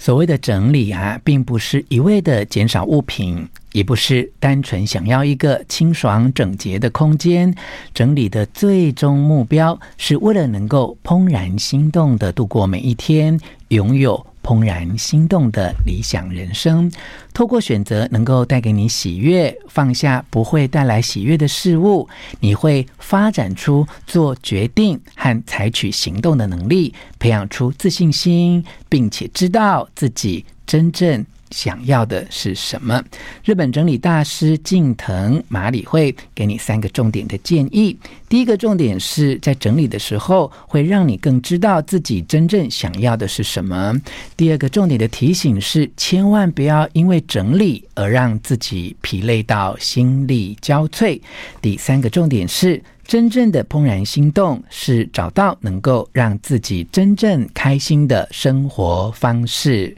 所谓的整理啊，并不是一味的减少物品，也不是单纯想要一个清爽整洁的空间。整理的最终目标，是为了能够怦然心动的度过每一天，拥有。怦然心动的理想人生，透过选择能够带给你喜悦，放下不会带来喜悦的事物，你会发展出做决定和采取行动的能力，培养出自信心，并且知道自己真正。想要的是什么？日本整理大师近藤麻里会给你三个重点的建议。第一个重点是在整理的时候，会让你更知道自己真正想要的是什么。第二个重点的提醒是，千万不要因为整理而让自己疲累到心力交瘁。第三个重点是，真正的怦然心动是找到能够让自己真正开心的生活方式。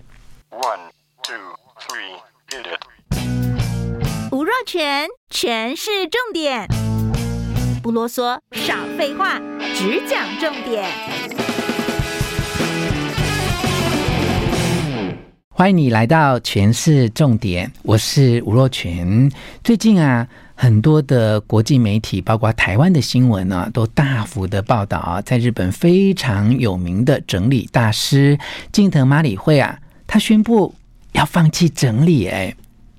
One. 吴若全，全是重点，不啰嗦，少废话，只讲重点。欢迎你来到权式重点，我是吴若全。最近啊，很多的国际媒体，包括台湾的新闻呢、啊，都大幅的报道啊，在日本非常有名的整理大师近藤麻里惠啊，他宣布要放弃整理，哎。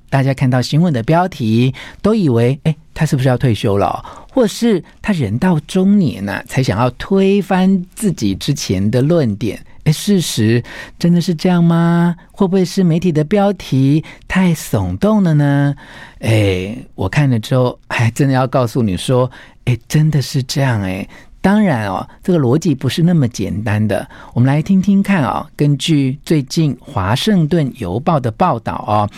大家看到新闻的标题，都以为，哎，他是不是要退休了？或是他人到中年呢、才想要推翻自己之前的论点？哎，事实真的是这样吗？会不会是媒体的标题太耸动了呢？哎，我看了之后，还真的要告诉你说，哎，真的是这样哎。当然哦，这个逻辑不是那么简单的。我们来听听看啊、哦，根据最近《华盛顿邮报》的报道哦。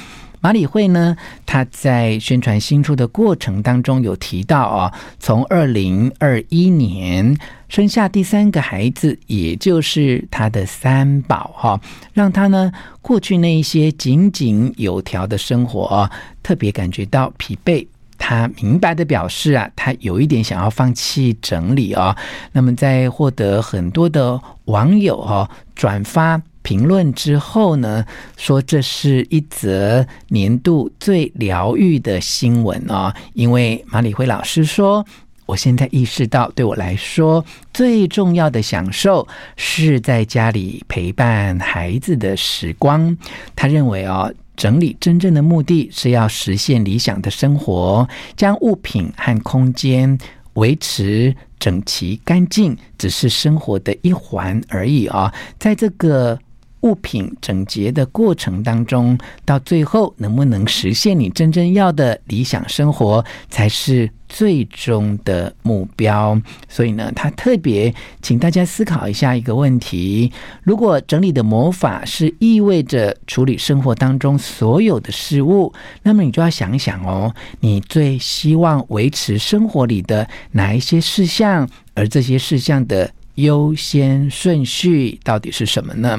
马里惠呢，他在宣传新书的过程当中有提到哦，从二零二一年生下第三个孩子，也就是他的三宝哈，让他呢过去那一些井井有条的生活啊，特别感觉到疲惫。他明白的表示啊，他有一点想要放弃整理哦。那么在获得很多的网友哦转发。评论之后呢，说这是一则年度最疗愈的新闻哦！因为马里辉老师说，我现在意识到，对我来说最重要的享受是在家里陪伴孩子的时光。他认为哦，整理真正的目的是要实现理想的生活，将物品和空间维持整齐干净，只是生活的一环而已啊！在这个物品整洁的过程当中，到最后能不能实现你真正要的理想生活，才是最终的目标。所以呢，他特别请大家思考一下一个问题：如果整理的魔法是意味着处理生活当中所有的事物，那么你就要想想哦，你最希望维持生活里的哪一些事项，而这些事项的。优先顺序到底是什么呢？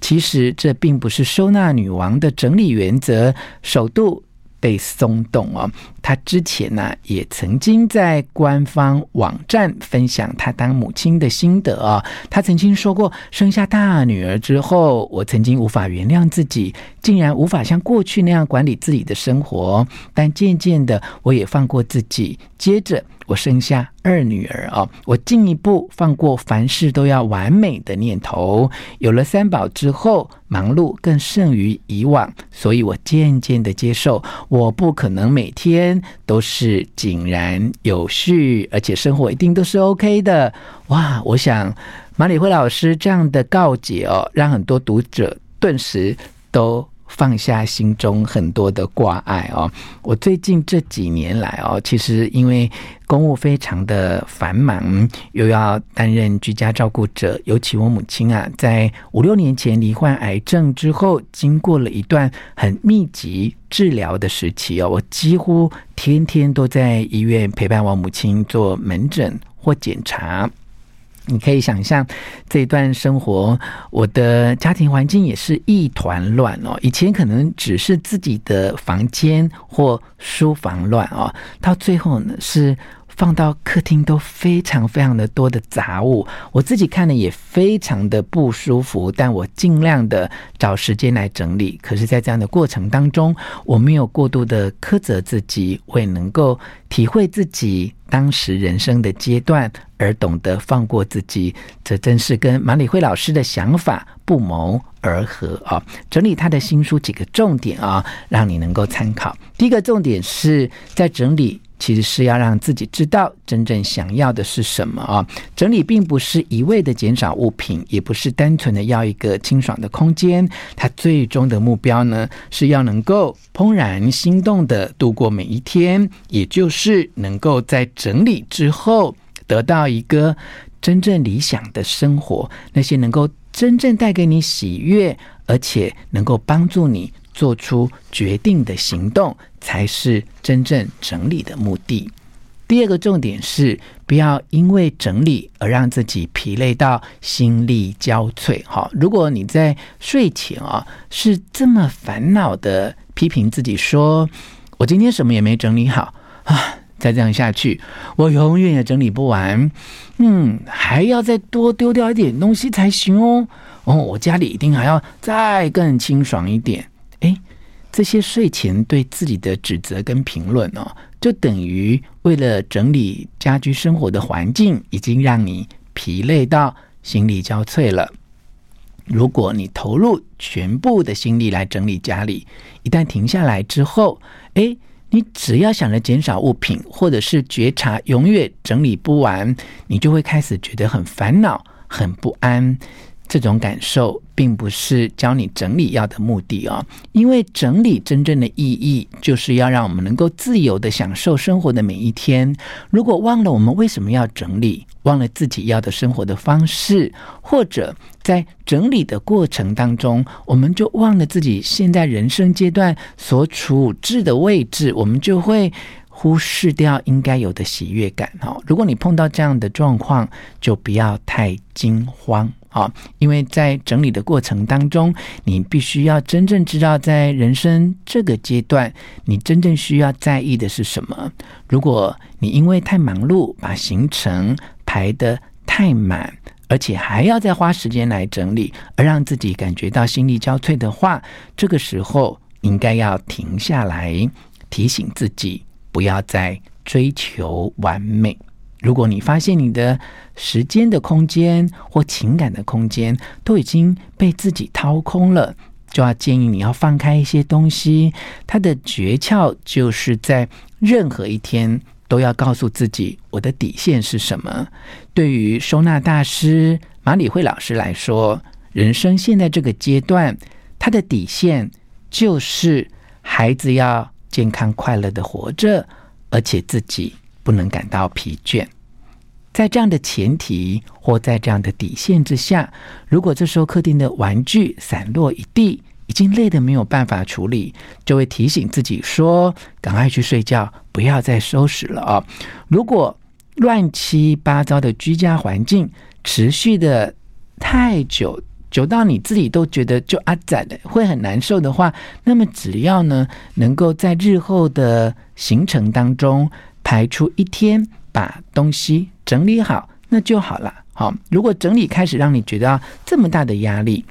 其实这并不是收纳女王的整理原则首度被松动哦。他之前呢，也曾经在官方网站分享他当母亲的心得哦，他曾经说过，生下大女儿之后，我曾经无法原谅自己，竟然无法像过去那样管理自己的生活。但渐渐的，我也放过自己。接着。我生下二女儿哦，我进一步放过凡事都要完美的念头。有了三宝之后，忙碌更胜于以往，所以我渐渐的接受，我不可能每天都是井然有序，而且生活一定都是 OK 的。哇，我想马里辉老师这样的告解哦，让很多读者顿时都。放下心中很多的挂碍哦，我最近这几年来哦，其实因为公务非常的繁忙，又要担任居家照顾者，尤其我母亲啊，在五六年前罹患癌症之后，经过了一段很密集治疗的时期哦，我几乎天天都在医院陪伴我母亲做门诊或检查。你可以想象这段生活，我的家庭环境也是一团乱哦。以前可能只是自己的房间或书房乱哦，到最后呢是放到客厅都非常非常的多的杂物，我自己看了也非常的不舒服。但我尽量的找时间来整理。可是，在这样的过程当中，我没有过度的苛责自己，我也能够体会自己当时人生的阶段，而懂得放过自己。这真是跟马里慧老师的想法不谋而合啊！整理他的新书几个重点啊，让你能够参考。第一个重点是在整理。其实是要让自己知道真正想要的是什么啊！整理并不是一味的减少物品，也不是单纯的要一个清爽的空间。它最终的目标呢，是要能够怦然心动的度过每一天，也就是能够在整理之后得到一个真正理想的生活，那些能够真正带给你喜悦，而且能够帮助你。做出决定的行动才是真正整理的目的。第二个重点是，不要因为整理而让自己疲累到心力交瘁。哈，如果你在睡前啊是这么烦恼的批评自己说，我今天什么也没整理好啊，再这样下去，我永远也整理不完。嗯，还要再多丢掉一点东西才行哦。哦，我家里一定还要再更清爽一点。哎，这些睡前对自己的指责跟评论哦，就等于为了整理家居生活的环境，已经让你疲累到心力交瘁了。如果你投入全部的心力来整理家里，一旦停下来之后，哎，你只要想着减少物品，或者是觉察永远整理不完，你就会开始觉得很烦恼、很不安。这种感受并不是教你整理要的目的哦，因为整理真正的意义就是要让我们能够自由地享受生活的每一天。如果忘了我们为什么要整理，忘了自己要的生活的方式，或者在整理的过程当中，我们就忘了自己现在人生阶段所处置的位置，我们就会忽视掉应该有的喜悦感哦。如果你碰到这样的状况，就不要太惊慌。啊，因为在整理的过程当中，你必须要真正知道，在人生这个阶段，你真正需要在意的是什么。如果你因为太忙碌，把行程排得太满，而且还要再花时间来整理，而让自己感觉到心力交瘁的话，这个时候应该要停下来，提醒自己不要再追求完美。如果你发现你的时间的空间或情感的空间都已经被自己掏空了，就要建议你要放开一些东西。它的诀窍就是在任何一天都要告诉自己，我的底线是什么。对于收纳大师马里慧老师来说，人生现在这个阶段，他的底线就是孩子要健康快乐的活着，而且自己不能感到疲倦。在这样的前提或在这样的底线之下，如果这时候客厅的玩具散落一地，已经累得没有办法处理，就会提醒自己说：“赶快去睡觉，不要再收拾了啊！”如果乱七八糟的居家环境持续的太久，久到你自己都觉得就阿仔的会很难受的话，那么只要呢，能够在日后的行程当中排出一天，把东西。整理好，那就好了。好，如果整理开始让你觉得这么大的压力，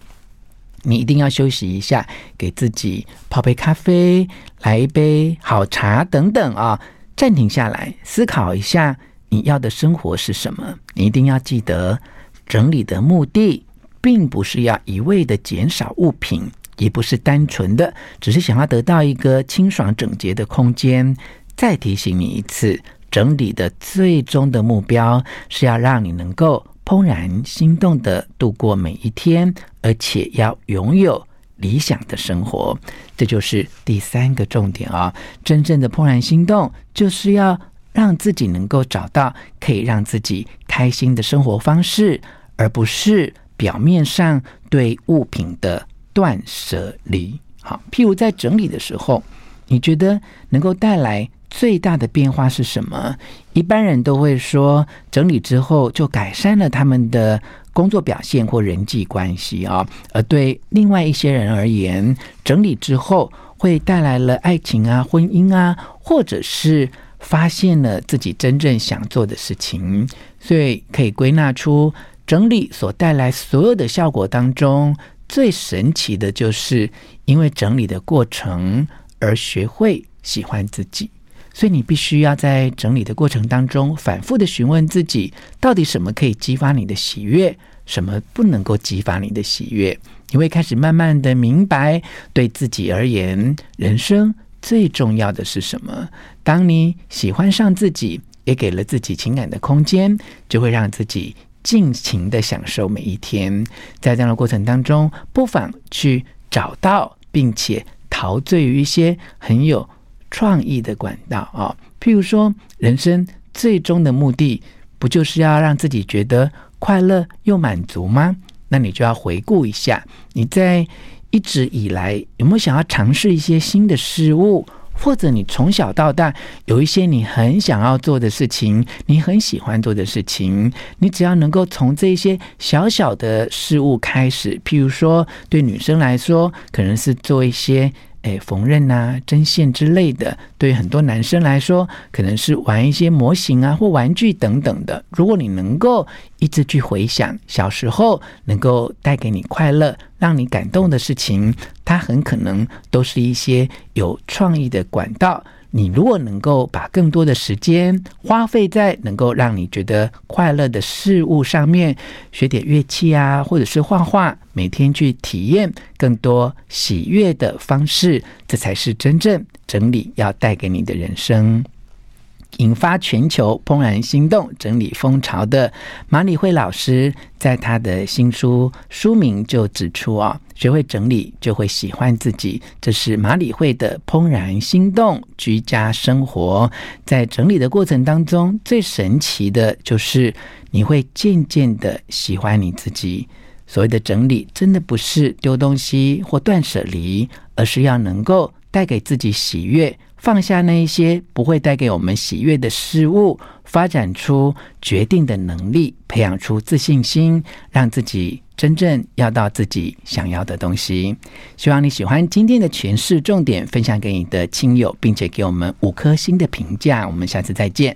你一定要休息一下，给自己泡杯咖啡，来一杯好茶等等啊，暂停下来思考一下你要的生活是什么。你一定要记得，整理的目的并不是要一味的减少物品，也不是单纯的只是想要得到一个清爽整洁的空间。再提醒你一次。整理的最终的目标是要让你能够怦然心动的度过每一天，而且要拥有理想的生活。这就是第三个重点啊！真正的怦然心动，就是要让自己能够找到可以让自己开心的生活方式，而不是表面上对物品的断舍离。好，譬如在整理的时候，你觉得能够带来最大的变化是什么？一般人都会说，整理之后就改善了他们的工作表现或人际关系啊。而对另外一些人而言，整理之后会带来了爱情啊、婚姻啊，或者是发现了自己真正想做的事情，所以可以归纳出整理所带来所有的效果当中，最神奇的就是因为整理的过程而学会喜欢自己。所以你必须要在整理的过程当中，反复的询问自己，到底什么可以激发你的喜悦，什么不能够激发你的喜悦。你会开始慢慢的明白，对自己而言，人生最重要的是什么。当你喜欢上自己，也给了自己情感的空间，就会让自己尽情的享受每一天。在这样的过程当中，不妨去找到，并且陶醉于一些很有。创意的管道啊，譬如说，人生最终的目的不就是要让自己觉得快乐又满足吗？那你就要回顾一下，你在一直以来有没有想要尝试一些新的事物，或者你从小到大有一些你很想要做的事情，你很喜欢做的事情，你只要能够从这些小小的事物开始，譬如说，对女生来说，可能是做一些。诶，缝纫啊，针线之类的，对于很多男生来说，可能是玩一些模型啊或玩具等等的。如果你能够一直去回想小时候能够带给你快乐、让你感动的事情，它很可能都是一些有创意的管道。你如果能够把更多的时间花费在能够让你觉得快乐的事物上面，学点乐器啊，或者是画画，每天去体验更多喜悦的方式，这才是真正整理要带给你的人生。引发全球怦然心动、整理风潮的马理惠老师，在他的新书书名就指出啊，学会整理就会喜欢自己。这是马理惠的怦然心动居家生活。在整理的过程当中，最神奇的就是你会渐渐的喜欢你自己。所谓的整理，真的不是丢东西或断舍离，而是要能够带给自己喜悦。放下那一些不会带给我们喜悦的事物，发展出决定的能力，培养出自信心，让自己真正要到自己想要的东西。希望你喜欢今天的诠释重点，分享给你的亲友，并且给我们五颗星的评价。我们下次再见。